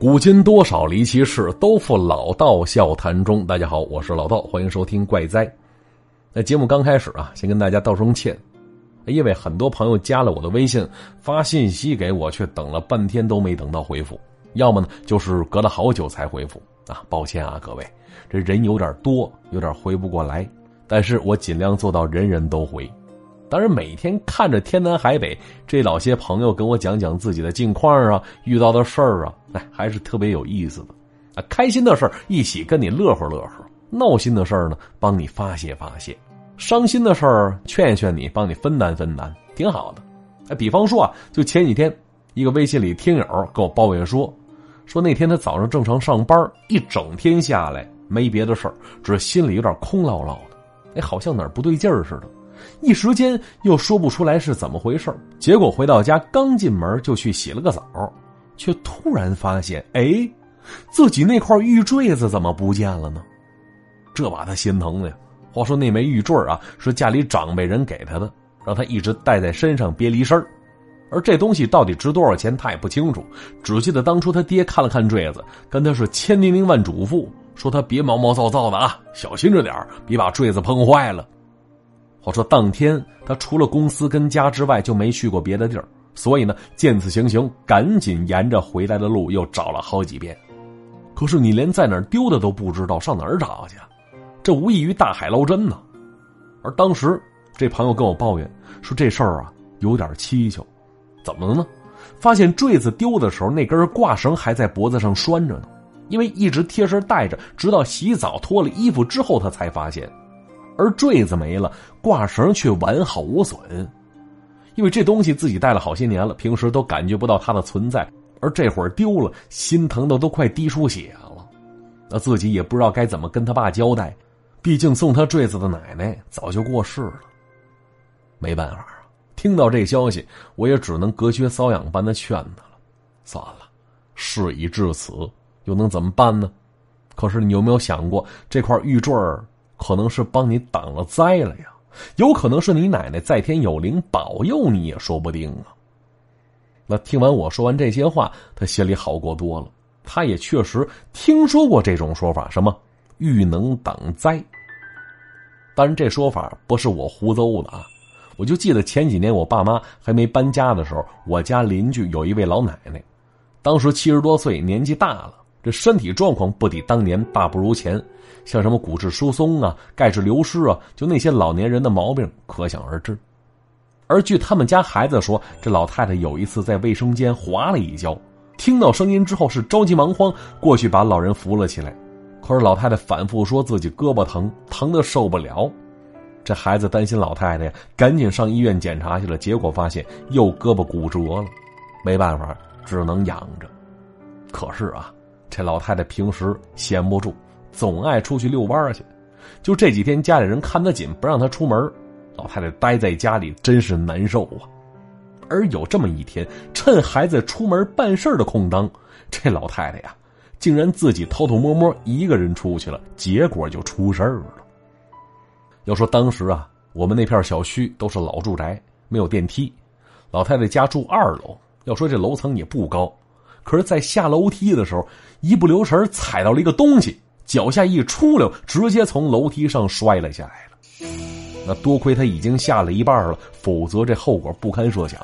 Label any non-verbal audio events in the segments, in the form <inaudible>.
古今多少离奇事，都付老道笑谈中。大家好，我是老道，欢迎收听怪哉。那节目刚开始啊，先跟大家道声歉，因为很多朋友加了我的微信，发信息给我，却等了半天都没等到回复，要么呢就是隔了好久才回复啊。抱歉啊，各位，这人有点多，有点回不过来，但是我尽量做到人人都回。当然，每天看着天南海北这老些朋友跟我讲讲自己的近况啊，遇到的事儿啊，哎，还是特别有意思的。啊，开心的事儿一起跟你乐呵乐呵，闹心的事儿呢帮你发泄发泄，伤心的事儿劝劝你，帮你分担分担，挺好的。哎，比方说啊，就前几天，一个微信里听友跟我抱怨说，说那天他早上正常上班，一整天下来没别的事儿，只是心里有点空落落的，哎，好像哪儿不对劲儿似的。一时间又说不出来是怎么回事结果回到家刚进门就去洗了个澡，却突然发现，哎，自己那块玉坠子怎么不见了呢？这把他心疼的呀。话说那枚玉坠啊，是家里长辈人给他的，让他一直带在身上别离身而这东西到底值多少钱，他也不清楚，只记得当初他爹看了看坠子，跟他是千叮咛万嘱咐，说他别毛毛躁躁的啊，小心着点别把坠子碰坏了。话说当天他除了公司跟家之外就没去过别的地儿，所以呢，见此情形，赶紧沿着回来的路又找了好几遍。可是你连在哪儿丢的都不知道，上哪儿找去？这无异于大海捞针呢。而当时这朋友跟我抱怨说这事儿啊有点蹊跷，怎么了呢？发现坠子丢的时候那根挂绳还在脖子上拴着呢，因为一直贴身带着，直到洗澡脱了衣服之后他才发现。而坠子没了，挂绳却完好无损，因为这东西自己戴了好些年了，平时都感觉不到它的存在，而这会儿丢了，心疼的都快滴出血了。那自己也不知道该怎么跟他爸交代，毕竟送他坠子的奶奶早就过世了。没办法啊，听到这消息，我也只能隔靴搔痒般的劝他了。算了，事已至此，又能怎么办呢？可是你有没有想过，这块玉坠？可能是帮你挡了灾了呀，有可能是你奶奶在天有灵保佑你也说不定啊。那听完我说完这些话，他心里好过多了。他也确实听说过这种说法，什么玉能挡灾。当然，这说法不是我胡诌的啊。我就记得前几年我爸妈还没搬家的时候，我家邻居有一位老奶奶，当时七十多岁，年纪大了。这身体状况不抵当年，大不如前，像什么骨质疏松啊、钙质流失啊，就那些老年人的毛病可想而知。而据他们家孩子说，这老太太有一次在卫生间滑了一跤，听到声音之后是着急忙慌过去把老人扶了起来，可是老太太反复说自己胳膊疼，疼的受不了。这孩子担心老太太呀，赶紧上医院检查去了，结果发现右胳膊骨折了，没办法，只能养着。可是啊。这老太太平时闲不住，总爱出去遛弯去。就这几天家里人看得紧，不让她出门，老太太待在家里真是难受啊。而有这么一天，趁孩子出门办事的空当，这老太太呀，竟然自己偷偷摸摸一个人出去了，结果就出事了。要说当时啊，我们那片小区都是老住宅，没有电梯，老太太家住二楼，要说这楼层也不高。可是，在下楼梯的时候，一不留神踩到了一个东西，脚下一出溜，直接从楼梯上摔了下来了。那多亏他已经下了一半了，否则这后果不堪设想。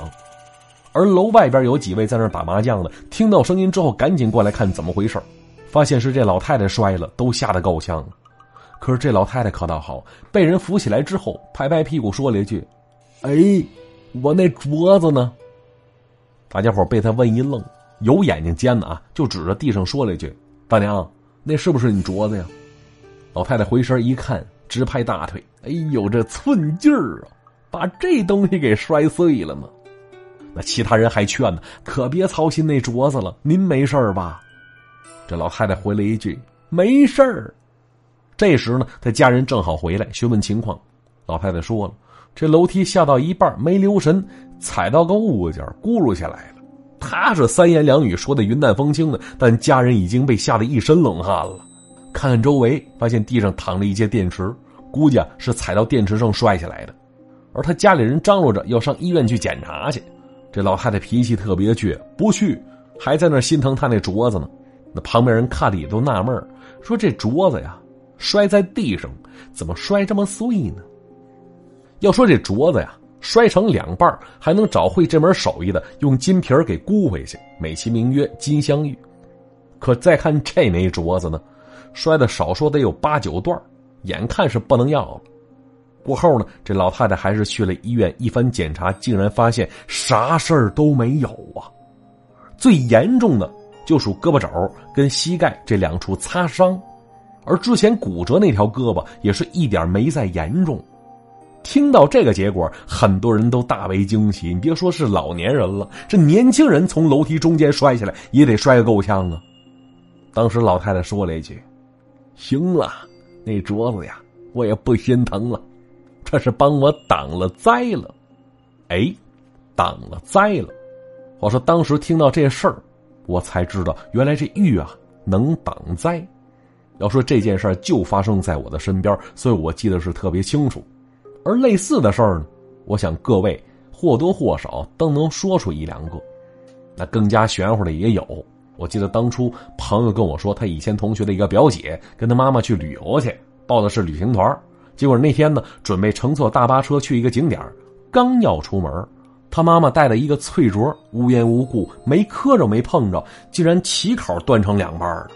而楼外边有几位在那打麻将的，听到声音之后，赶紧过来看怎么回事发现是这老太太摔了，都吓得够呛了。可是这老太太可倒好，被人扶起来之后，拍拍屁股说了一句：“哎，我那镯子呢？”大家伙被他问一愣。有眼睛尖的啊，就指着地上说了一句：“大娘，那是不是你镯子呀？”老太太回身一看，直拍大腿：“哎呦，这寸劲儿啊，把这东西给摔碎了呢！”那其他人还劝呢：“可别操心那镯子了，您没事吧？”这老太太回了一句：“没事儿。”这时呢，他家人正好回来询问情况，老太太说了：“这楼梯下到一半没留神，踩到个物件，咕噜下来了。”他是三言两语说的云淡风轻的，但家人已经被吓得一身冷汗了。看看周围，发现地上躺着一些电池，估计啊是踩到电池上摔下来的。而他家里人张罗着要上医院去检查去，这老太太脾气特别倔，不去，还在那心疼他那镯子呢。那旁边人看了也都纳闷说这镯子呀，摔在地上怎么摔这么碎呢？要说这镯子呀，摔成两半还能找会这门手艺的用金皮给箍回去，美其名曰金镶玉。可再看这 <laughs> 枚镯子呢，摔的少说得有八九段，眼看是不能要了。过后呢，这老太太还是去了医院，一番检查，竟然发现啥事儿都没有啊。最严重的就属胳膊肘跟膝盖这两处擦伤，而之前骨折那条胳膊也是一点没再严重。听到这个结果，很多人都大为惊喜。你别说是老年人了，这年轻人从楼梯中间摔下来也得摔个够呛啊。当时老太太说了一句：“行了，那镯子呀，我也不心疼了，这是帮我挡了灾了。”哎，挡了灾了。我说当时听到这事儿，我才知道原来这玉啊能挡灾。要说这件事就发生在我的身边，所以我记得是特别清楚。而类似的事儿呢，我想各位或多或少都能说出一两个。那更加玄乎的也有。我记得当初朋友跟我说，他以前同学的一个表姐跟他妈妈去旅游去，报的是旅行团结果那天呢，准备乘坐大巴车去一个景点刚要出门，他妈妈带了一个翠镯，无缘无故没磕着没碰着，竟然起口断成两半了。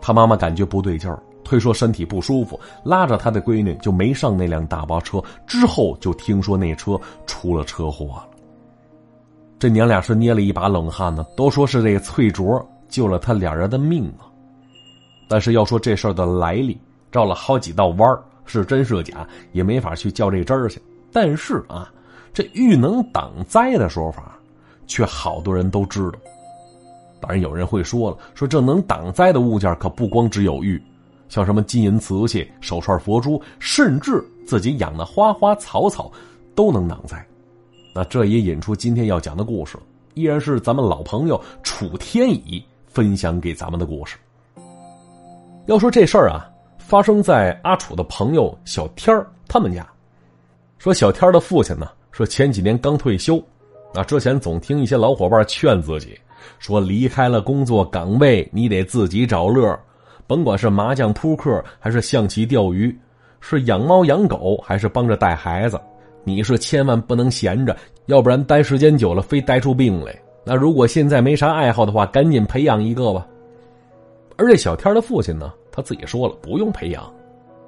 他妈妈感觉不对劲儿，推说身体不舒服，拉着他的闺女就没上那辆大巴车。之后就听说那车出了车祸了。这娘俩是捏了一把冷汗呢，都说是这个翠镯救了他俩人的命啊。但是要说这事儿的来历，绕了好几道弯儿，是真是假也没法去较这真儿去。但是啊，这玉能挡灾的说法，却好多人都知道。当然有人会说了，说这能挡灾的物件可不光只有玉，像什么金银瓷器、手串、佛珠，甚至自己养的花花草草，都能挡灾。那这也引出今天要讲的故事，依然是咱们老朋友楚天乙分享给咱们的故事。要说这事儿啊，发生在阿楚的朋友小天儿他们家。说小天儿的父亲呢，说前几年刚退休，啊之前总听一些老伙伴劝自己，说离开了工作岗位，你得自己找乐甭管是麻将、扑克，还是象棋、钓鱼，是养猫养狗，还是帮着带孩子。你是千万不能闲着，要不然待时间久了，非待出病来。那如果现在没啥爱好的话，赶紧培养一个吧。而这小天的父亲呢，他自己说了，不用培养，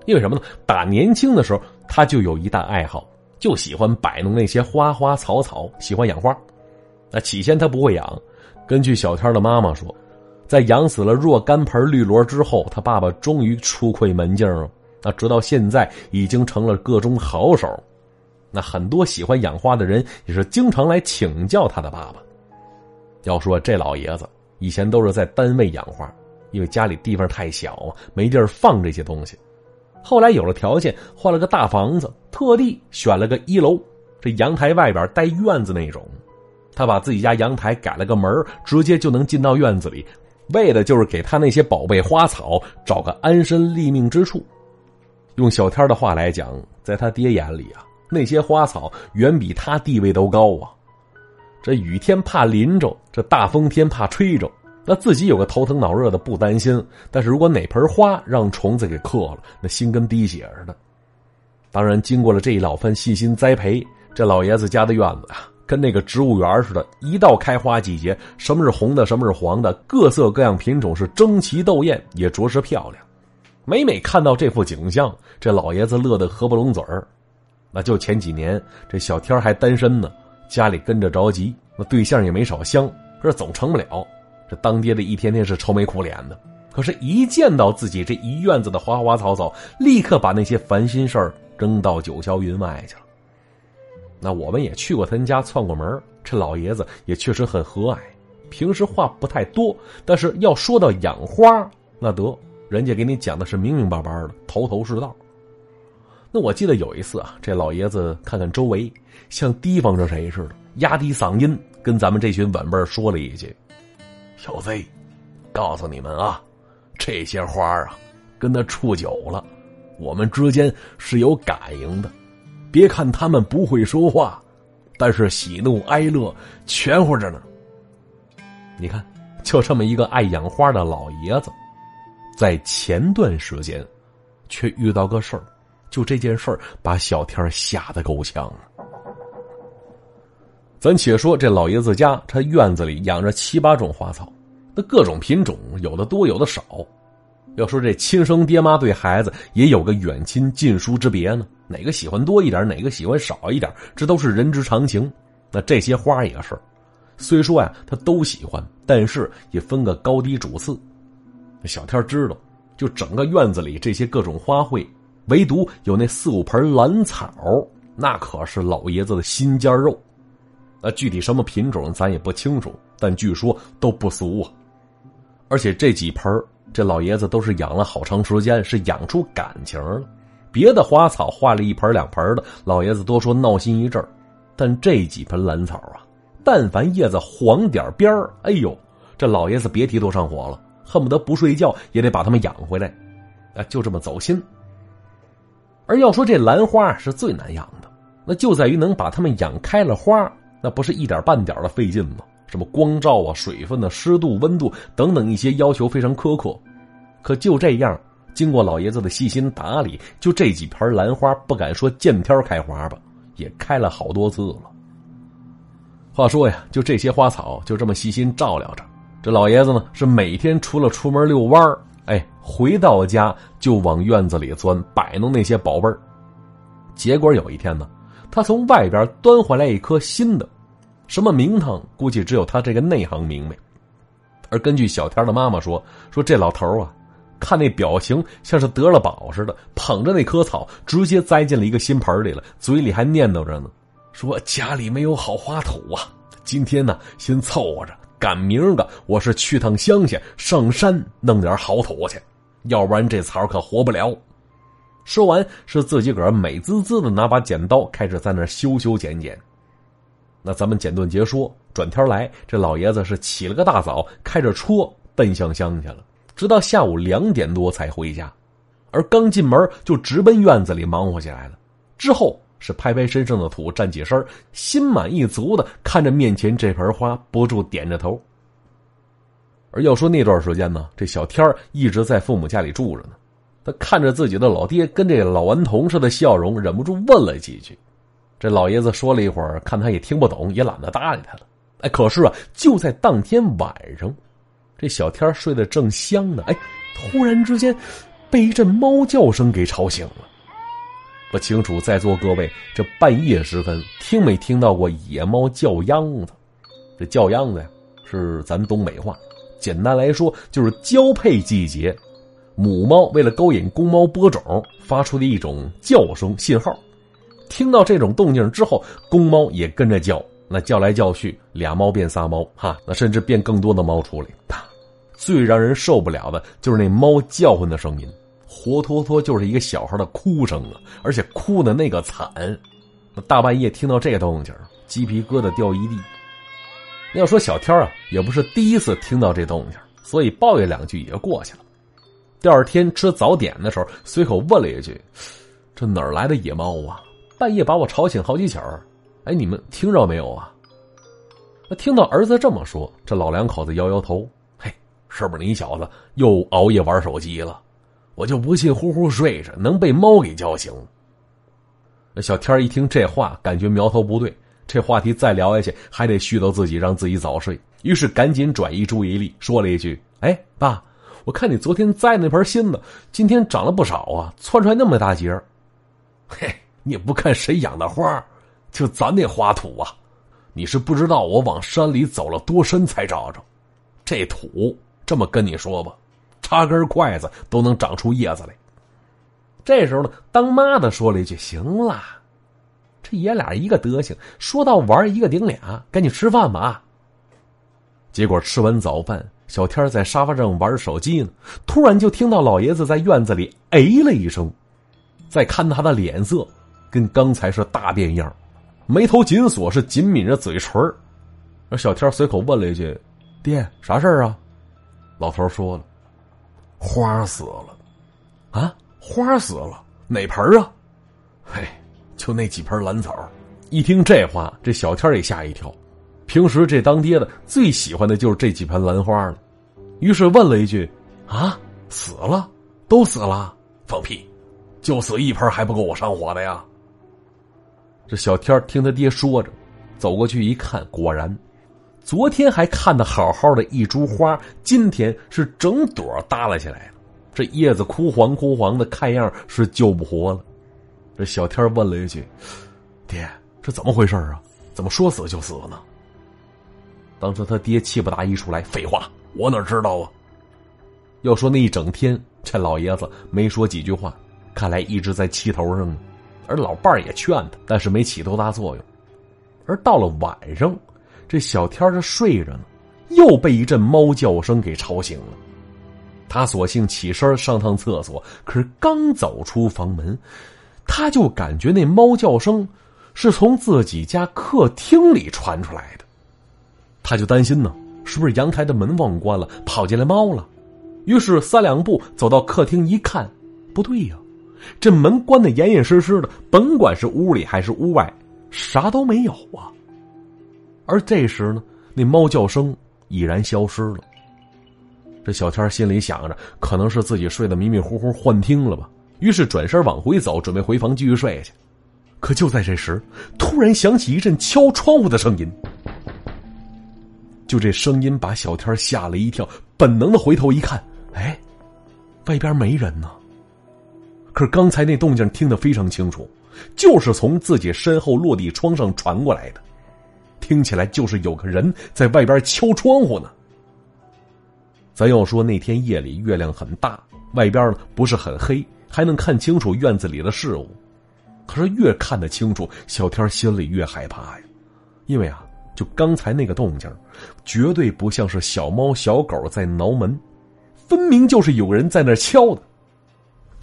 因为什么呢？打年轻的时候，他就有一大爱好，就喜欢摆弄那些花花草草，喜欢养花。那起先他不会养，根据小天的妈妈说，在养死了若干盆绿萝之后，他爸爸终于出窥门径了。那直到现在，已经成了个中好手。那很多喜欢养花的人也是经常来请教他的爸爸。要说这老爷子以前都是在单位养花，因为家里地方太小，没地儿放这些东西。后来有了条件，换了个大房子，特地选了个一楼，这阳台外边带院子那种。他把自己家阳台改了个门，直接就能进到院子里，为的就是给他那些宝贝花草找个安身立命之处。用小天的话来讲，在他爹眼里啊。那些花草远比他地位都高啊！这雨天怕淋着，这大风天怕吹着。那自己有个头疼脑热的不担心，但是如果哪盆花让虫子给克了，那心跟滴血似的。当然，经过了这一老番细心栽培，这老爷子家的院子啊，跟那个植物园似的。一到开花季节，什么是红的，什么是黄的，各色各样品种是争奇斗艳，也着实漂亮。每每看到这幅景象，这老爷子乐得合不拢嘴儿。那就前几年，这小天还单身呢，家里跟着着急，那对象也没少相，可是总成不了。这当爹的一天天是愁眉苦脸的，可是，一见到自己这一院子的花花草草，立刻把那些烦心事儿扔到九霄云外去了。那我们也去过他们家串过门，这老爷子也确实很和蔼，平时话不太多，但是要说到养花，那得人家给你讲的是明明白白的，头头是道。那我记得有一次啊，这老爷子看看周围，像提防着谁似的，压低嗓音跟咱们这群晚辈说了一句：“小子，告诉你们啊，这些花啊，跟他处久了，我们之间是有感应的。别看他们不会说话，但是喜怒哀乐全乎着呢。你看，就这么一个爱养花的老爷子，在前段时间，却遇到个事儿。就这件事儿，把小天吓得够呛。咱且说这老爷子家，他院子里养着七八种花草，那各种品种有的多，有的少。要说这亲生爹妈对孩子也有个远亲近疏之别呢，哪个喜欢多一点，哪个喜欢少一点，这都是人之常情。那这些花也是，虽说呀他都喜欢，但是也分个高低主次。小天知道，就整个院子里这些各种花卉。唯独有那四五盆兰草，那可是老爷子的心尖肉。那具体什么品种咱也不清楚，但据说都不俗啊。而且这几盆这老爷子都是养了好长时间，是养出感情了。别的花草换了一盆两盆的，老爷子多说闹心一阵但这几盆兰草啊，但凡叶子黄点边哎呦，这老爷子别提多上火了，恨不得不睡觉也得把它们养回来。啊，就这么走心。而要说这兰花是最难养的，那就在于能把它们养开了花，那不是一点半点的费劲吗？什么光照啊、水分的湿度、温度等等一些要求非常苛刻。可就这样，经过老爷子的细心打理，就这几盆兰花，不敢说见天开花吧，也开了好多次了。话说呀，就这些花草，就这么细心照料着，这老爷子呢，是每天除了出门遛弯儿。哎，回到家就往院子里钻，摆弄那些宝贝儿。结果有一天呢，他从外边端回来一颗新的，什么名堂，估计只有他这个内行明白。而根据小天的妈妈说，说这老头啊，看那表情像是得了宝似的，捧着那棵草直接栽进了一个新盆里了，嘴里还念叨着呢，说家里没有好花土啊，今天呢先凑合着。赶明儿个，我是去趟乡下，上山弄点好土去，要不然这草可活不了。说完，是自己个儿美滋滋的拿把剪刀，开始在那修修剪剪。那咱们简短截说，转天来，这老爷子是起了个大早，开着车奔向乡下了，直到下午两点多才回家，而刚进门就直奔院子里忙活起来了。之后。是拍拍身上的土，站起身，心满意足的看着面前这盆花，不住点着头。而要说那段时间呢，这小天一直在父母家里住着呢。他看着自己的老爹跟这老顽童似的笑容，忍不住问了几句。这老爷子说了一会儿，看他也听不懂，也懒得搭理他了。哎，可是啊，就在当天晚上，这小天睡得正香呢，哎，突然之间被一阵猫叫声给吵醒了。不清楚在座各位，这半夜时分听没听到过野猫叫秧子？这叫秧子呀，是咱们东北话，简单来说就是交配季节，母猫为了勾引公猫播种发出的一种叫声信号。听到这种动静之后，公猫也跟着叫，那叫来叫去，俩猫变仨猫，哈，那甚至变更多的猫出来。最让人受不了的就是那猫叫唤的声音。活脱脱就是一个小孩的哭声啊！而且哭的那个惨，那大半夜听到这动静，鸡皮疙瘩掉一地。要说小天啊，也不是第一次听到这动静，所以抱怨两句也就过去了。第二天吃早点的时候，随口问了一句：“这哪儿来的野猫啊？半夜把我吵醒好几起儿。”哎，你们听着没有啊？那听到儿子这么说，这老两口子摇摇头：“嘿，是不是你小子又熬夜玩手机了？”我就不信呼呼睡着能被猫给叫醒。小天一听这话，感觉苗头不对，这话题再聊下去还得絮叨自己，让自己早睡。于是赶紧转移注意力，说了一句：“哎，爸，我看你昨天栽那盆新的，今天长了不少啊，窜出来那么大节嘿，你也不看谁养的花，就咱那花土啊，你是不知道我往山里走了多深才找着。这土，这么跟你说吧。”插根筷子都能长出叶子来。这时候呢，当妈的说了一句：“行了，这爷俩一个德行，说到玩一个顶俩，赶紧吃饭吧。”结果吃完早饭，小天在沙发上玩手机呢，突然就听到老爷子在院子里哎了一声，再看他的脸色，跟刚才是大变样，眉头紧锁，是紧抿着嘴唇而小天随口问了一句：“爹，啥事儿啊？”老头说了。花死了，啊！花死了，哪盆啊？嘿，就那几盆兰草。一听这话，这小天也吓一跳，平时这当爹的最喜欢的就是这几盆兰花了，于是问了一句：“啊，死了？都死了？放屁！就死一盆还不够我上火的呀？”这小天听他爹说着，走过去一看，果然，昨天还看得好好的一株花，今天是整朵耷拉下来了，这叶子枯黄枯黄的，看样是救不活了。这小天问了一句：“爹，这怎么回事啊？怎么说死就死了呢？”当时他爹气不打一处来：“废话，我哪知道啊？”要说那一整天，这老爷子没说几句话，看来一直在气头上呢。而老伴儿也劝他，但是没起多大作用。而到了晚上，这小天儿睡着呢，又被一阵猫叫声给吵醒了。他索性起身上趟厕所，可是刚走出房门，他就感觉那猫叫声是从自己家客厅里传出来的。他就担心呢，是不是阳台的门忘关了，跑进来猫了？于是三两步走到客厅一看，不对呀。这门关的严严实实的，甭管是屋里还是屋外，啥都没有啊。而这时呢，那猫叫声已然消失了。这小天心里想着，可能是自己睡得迷迷糊糊幻听了吧，于是转身往回走，准备回房继续睡去。可就在这时，突然响起一阵敲窗户的声音。就这声音把小天吓了一跳，本能的回头一看，哎，外边没人呢。可是刚才那动静听得非常清楚，就是从自己身后落地窗上传过来的，听起来就是有个人在外边敲窗户呢。咱要说那天夜里月亮很大，外边不是很黑，还能看清楚院子里的事物。可是越看得清楚，小天心里越害怕呀，因为啊，就刚才那个动静，绝对不像是小猫小狗在挠门，分明就是有人在那敲的。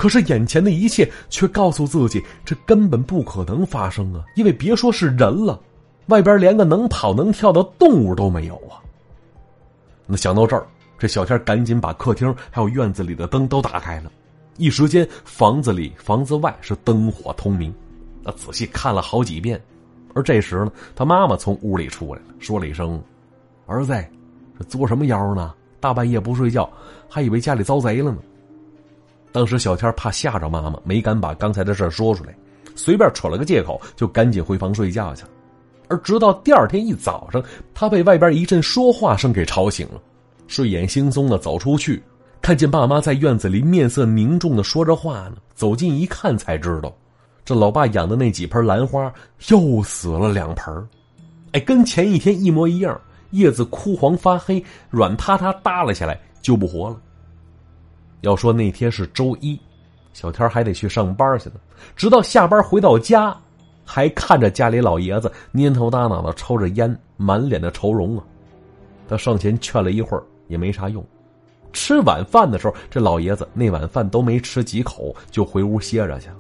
可是眼前的一切却告诉自己，这根本不可能发生啊！因为别说是人了，外边连个能跑能跳的动物都没有啊。那想到这儿，这小天赶紧把客厅还有院子里的灯都打开了，一时间房子里房子外是灯火通明。他仔细看了好几遍，而这时呢，他妈妈从屋里出来了，说了一声：“儿子，这作什么妖呢？大半夜不睡觉，还以为家里遭贼了呢。”当时小天怕吓着妈妈，没敢把刚才的事说出来，随便扯了个借口，就赶紧回房睡觉去了。而直到第二天一早上，他被外边一阵说话声给吵醒了，睡眼惺忪的走出去，看见爸妈在院子里面色凝重的说着话呢。走近一看，才知道，这老爸养的那几盆兰花又死了两盆哎，跟前一天一模一样，叶子枯黄发黑，软塌塌耷拉下来，救不活了。要说那天是周一，小天还得去上班去呢。直到下班回到家，还看着家里老爷子蔫头耷脑的抽着烟，满脸的愁容啊。他上前劝了一会儿，也没啥用。吃晚饭的时候，这老爷子那碗饭都没吃几口，就回屋歇着去了。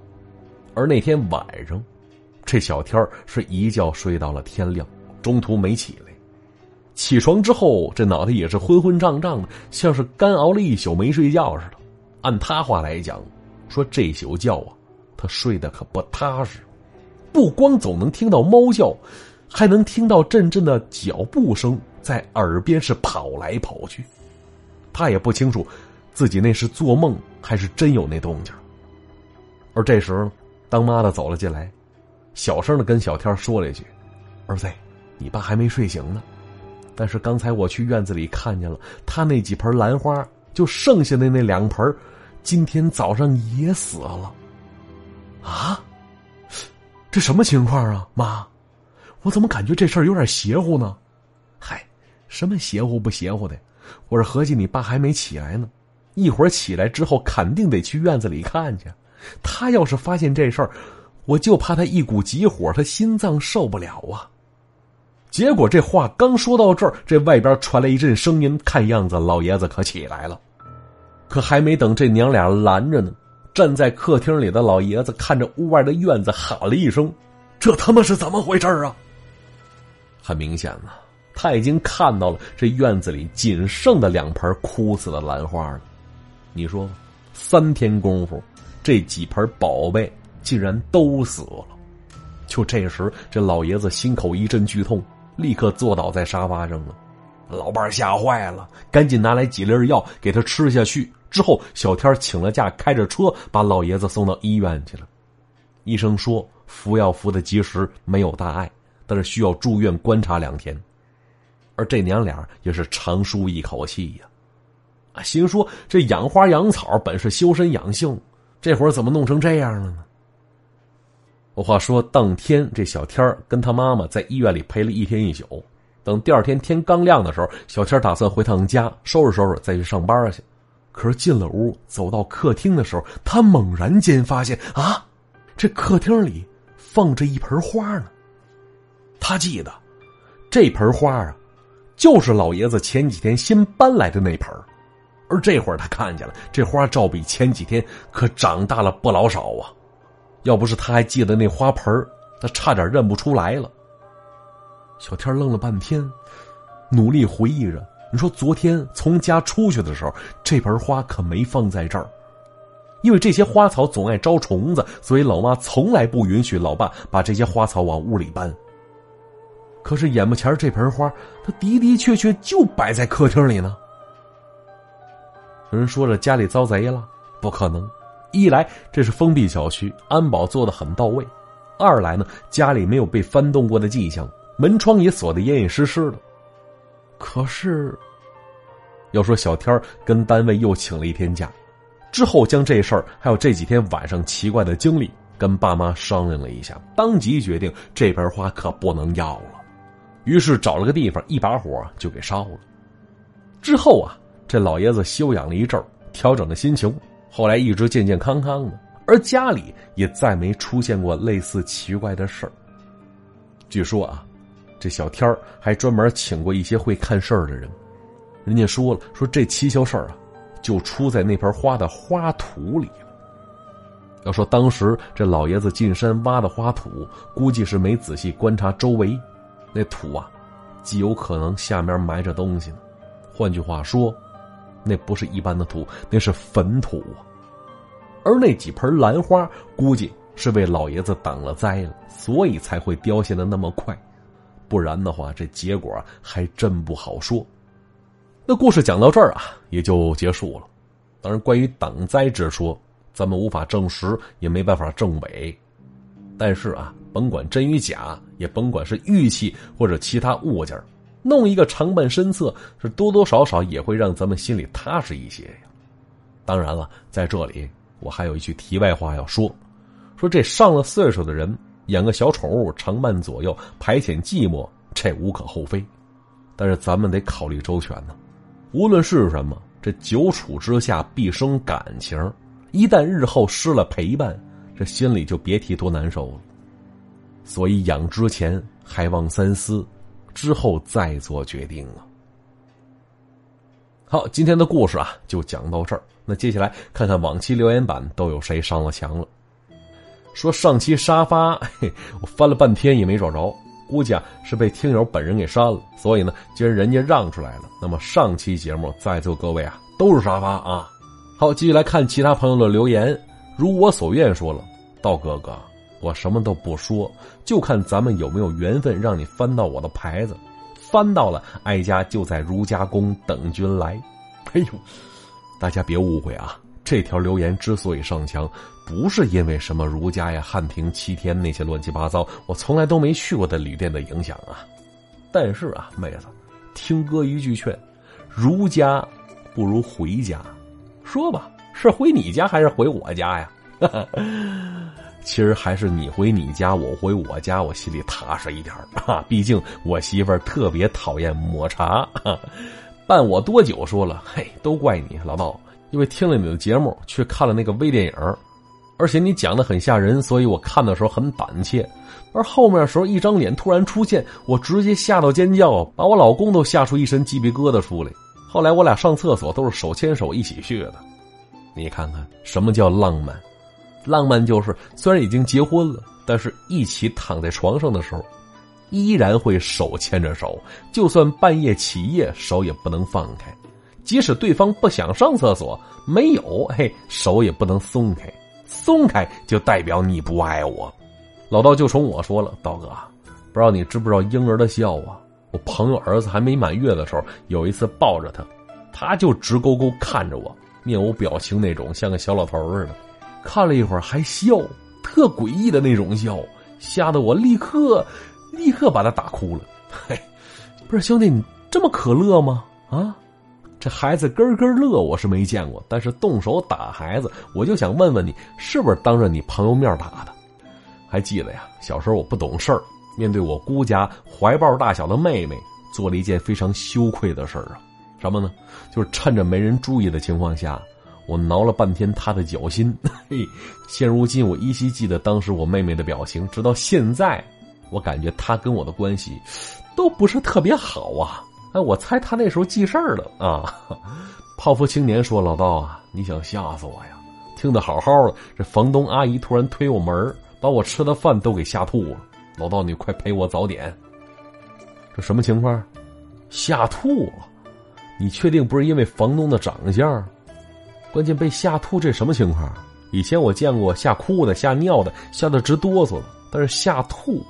而那天晚上，这小天是一觉睡到了天亮，中途没起来。起床之后，这脑袋也是昏昏胀胀的，像是干熬了一宿没睡觉似的。按他话来讲，说这宿觉啊，他睡得可不踏实，不光总能听到猫叫，还能听到阵阵的脚步声在耳边是跑来跑去。他也不清楚自己那是做梦还是真有那动静。而这时，当妈的走了进来，小声的跟小天说了一句：“儿子，你爸还没睡醒呢。”但是刚才我去院子里看见了，他那几盆兰花，就剩下的那两盆，今天早上也死了。啊，这什么情况啊，妈？我怎么感觉这事儿有点邪乎呢？嗨，什么邪乎不邪乎的？我是合计你爸还没起来呢，一会儿起来之后肯定得去院子里看去。他要是发现这事儿，我就怕他一股急火，他心脏受不了啊。结果这话刚说到这儿，这外边传来一阵声音，看样子老爷子可起来了。可还没等这娘俩拦着呢，站在客厅里的老爷子看着屋外的院子，喊了一声：“这他妈是怎么回事啊？”很明显呢，他已经看到了这院子里仅剩的两盆枯死的兰花了。你说，三天功夫，这几盆宝贝竟然都死了。就这时，这老爷子心口一阵剧痛。立刻坐倒在沙发上了。老伴吓坏了，赶紧拿来几粒药给他吃下去。之后，小天请了假，开着车把老爷子送到医院去了。医生说服药服的及时，没有大碍，但是需要住院观察两天。而这娘俩也是长舒一口气呀，啊，心说这养花养草本是修身养性，这会儿怎么弄成这样了呢？我话说，当天这小天跟他妈妈在医院里陪了一天一宿。等第二天天刚亮的时候，小天打算回趟家收拾收拾再去上班去。可是进了屋，走到客厅的时候，他猛然间发现啊，这客厅里放着一盆花呢。他记得这盆花啊，就是老爷子前几天新搬来的那盆而这会儿他看见了，这花照比前几天可长大了不老少啊。要不是他还记得那花盆他差点认不出来了。小天愣了半天，努力回忆着：“你说昨天从家出去的时候，这盆花可没放在这儿，因为这些花草总爱招虫子，所以老妈从来不允许老爸把这些花草往屋里搬。可是眼巴前这盆花，它的的确确就摆在客厅里呢。有人说着家里遭贼了，不可能。一来这是封闭小区，安保做的很到位；二来呢，家里没有被翻动过的迹象。”门窗也锁得严严实实的，可是，要说小天跟单位又请了一天假，之后将这事儿还有这几天晚上奇怪的经历跟爸妈商量了一下，当即决定这盆花可不能要了，于是找了个地方一把火就给烧了。之后啊，这老爷子休养了一阵，调整了心情，后来一直健健康康的，而家里也再没出现过类似奇怪的事儿。据说啊。这小天儿还专门请过一些会看事儿的人，人家说了，说这蹊跷事儿啊，就出在那盆花的花土里了。要说当时这老爷子进山挖的花土，估计是没仔细观察周围，那土啊，极有可能下面埋着东西呢。换句话说，那不是一般的土，那是坟土啊。而那几盆兰花，估计是为老爷子挡了灾了，所以才会凋谢的那么快。不然的话，这结果还真不好说。那故事讲到这儿啊，也就结束了。当然，关于挡灾之说，咱们无法证实，也没办法证伪。但是啊，甭管真与假，也甭管是玉器或者其他物件弄一个长伴身侧，是多多少少也会让咱们心里踏实一些呀。当然了，在这里我还有一句题外话要说：说这上了岁数的人。养个小宠物常伴左右，排遣寂寞，这无可厚非。但是咱们得考虑周全呢。无论是什么，这久处之下必生感情，一旦日后失了陪伴，这心里就别提多难受了。所以养之前还望三思，之后再做决定啊。好，今天的故事啊就讲到这儿。那接下来看看往期留言板都有谁上了墙了。说上期沙发，嘿，我翻了半天也没找着，估计啊是被听友本人给删了。所以呢，既然人家让出来了，那么上期节目在座各位啊都是沙发啊。好，继续来看其他朋友的留言。如我所愿，说了，道哥哥，我什么都不说，就看咱们有没有缘分，让你翻到我的牌子。翻到了，哀家就在儒家宫等君来。哎呦，大家别误会啊。这条留言之所以上墙，不是因为什么儒家呀、汉庭七天那些乱七八糟，我从来都没去过的旅店的影响啊。但是啊，妹子，听哥一句劝，儒家不如回家。说吧，是回你家还是回我家呀？<laughs> 其实还是你回你家，我回我家，我心里踏实一点啊。毕竟我媳妇儿特别讨厌抹茶。<laughs> 伴我多久？说了，嘿，都怪你，老道。因为听了你的节目，去看了那个微电影，而且你讲的很吓人，所以我看的时候很胆怯。而后面的时候，一张脸突然出现，我直接吓到尖叫，把我老公都吓出一身鸡皮疙瘩出来。后来我俩上厕所都是手牵手一起去的。你看看什么叫浪漫？浪漫就是虽然已经结婚了，但是一起躺在床上的时候，依然会手牵着手，就算半夜起夜，手也不能放开。即使对方不想上厕所，没有，嘿，手也不能松开，松开就代表你不爱我。老道就冲我说了：“道哥，不知道你知不知道婴儿的笑啊？我朋友儿子还没满月的时候，有一次抱着他，他就直勾勾看着我，面无表情那种，像个小老头似的。看了一会儿还笑，特诡异的那种笑，吓得我立刻立刻把他打哭了。嘿，不是兄弟，你这么可乐吗？啊，这孩子咯咯乐我是没见过，但是动手打孩子，我就想问问你，是不是当着你朋友面打的？还记得呀？小时候我不懂事儿，面对我姑家怀抱大小的妹妹，做了一件非常羞愧的事儿啊。什么呢？就是趁着没人注意的情况下。我挠了半天他的脚心，<laughs> 嘿，现如今我依稀记得当时我妹妹的表情，直到现在，我感觉她跟我的关系都不是特别好啊！哎，我猜她那时候记事儿了啊！泡芙青年说：“老道啊，你想吓死我呀？听得好好的，这房东阿姨突然推我门，把我吃的饭都给吓吐了。老道，你快陪我早点。这什么情况？吓吐了？你确定不是因为房东的长相？”关键被吓吐，这什么情况？以前我见过吓哭的、吓尿的、吓得直哆嗦的，但是吓吐，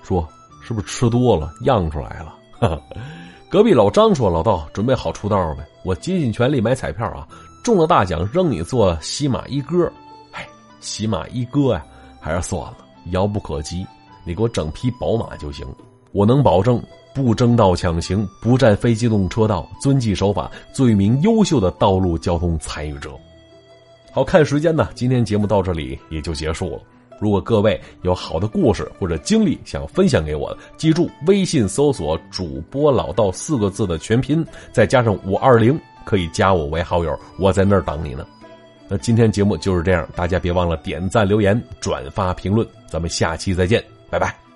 说是不是吃多了漾出来了？<laughs> 隔壁老张说：“老道，准备好出道呗，我竭尽全力买彩票啊，中了大奖扔你做喜马一哥。哎，喜马一哥呀，还是算了，遥不可及。你给我整匹宝马就行，我能保证。”不争道抢行，不占非机动车道，遵纪守法，做一名优秀的道路交通参与者。好看时间呢，今天节目到这里也就结束了。如果各位有好的故事或者经历想分享给我，记住微信搜索“主播老道”四个字的全拼，再加上五二零，可以加我为好友，我在那儿等你呢。那今天节目就是这样，大家别忘了点赞、留言、转发、评论，咱们下期再见，拜拜。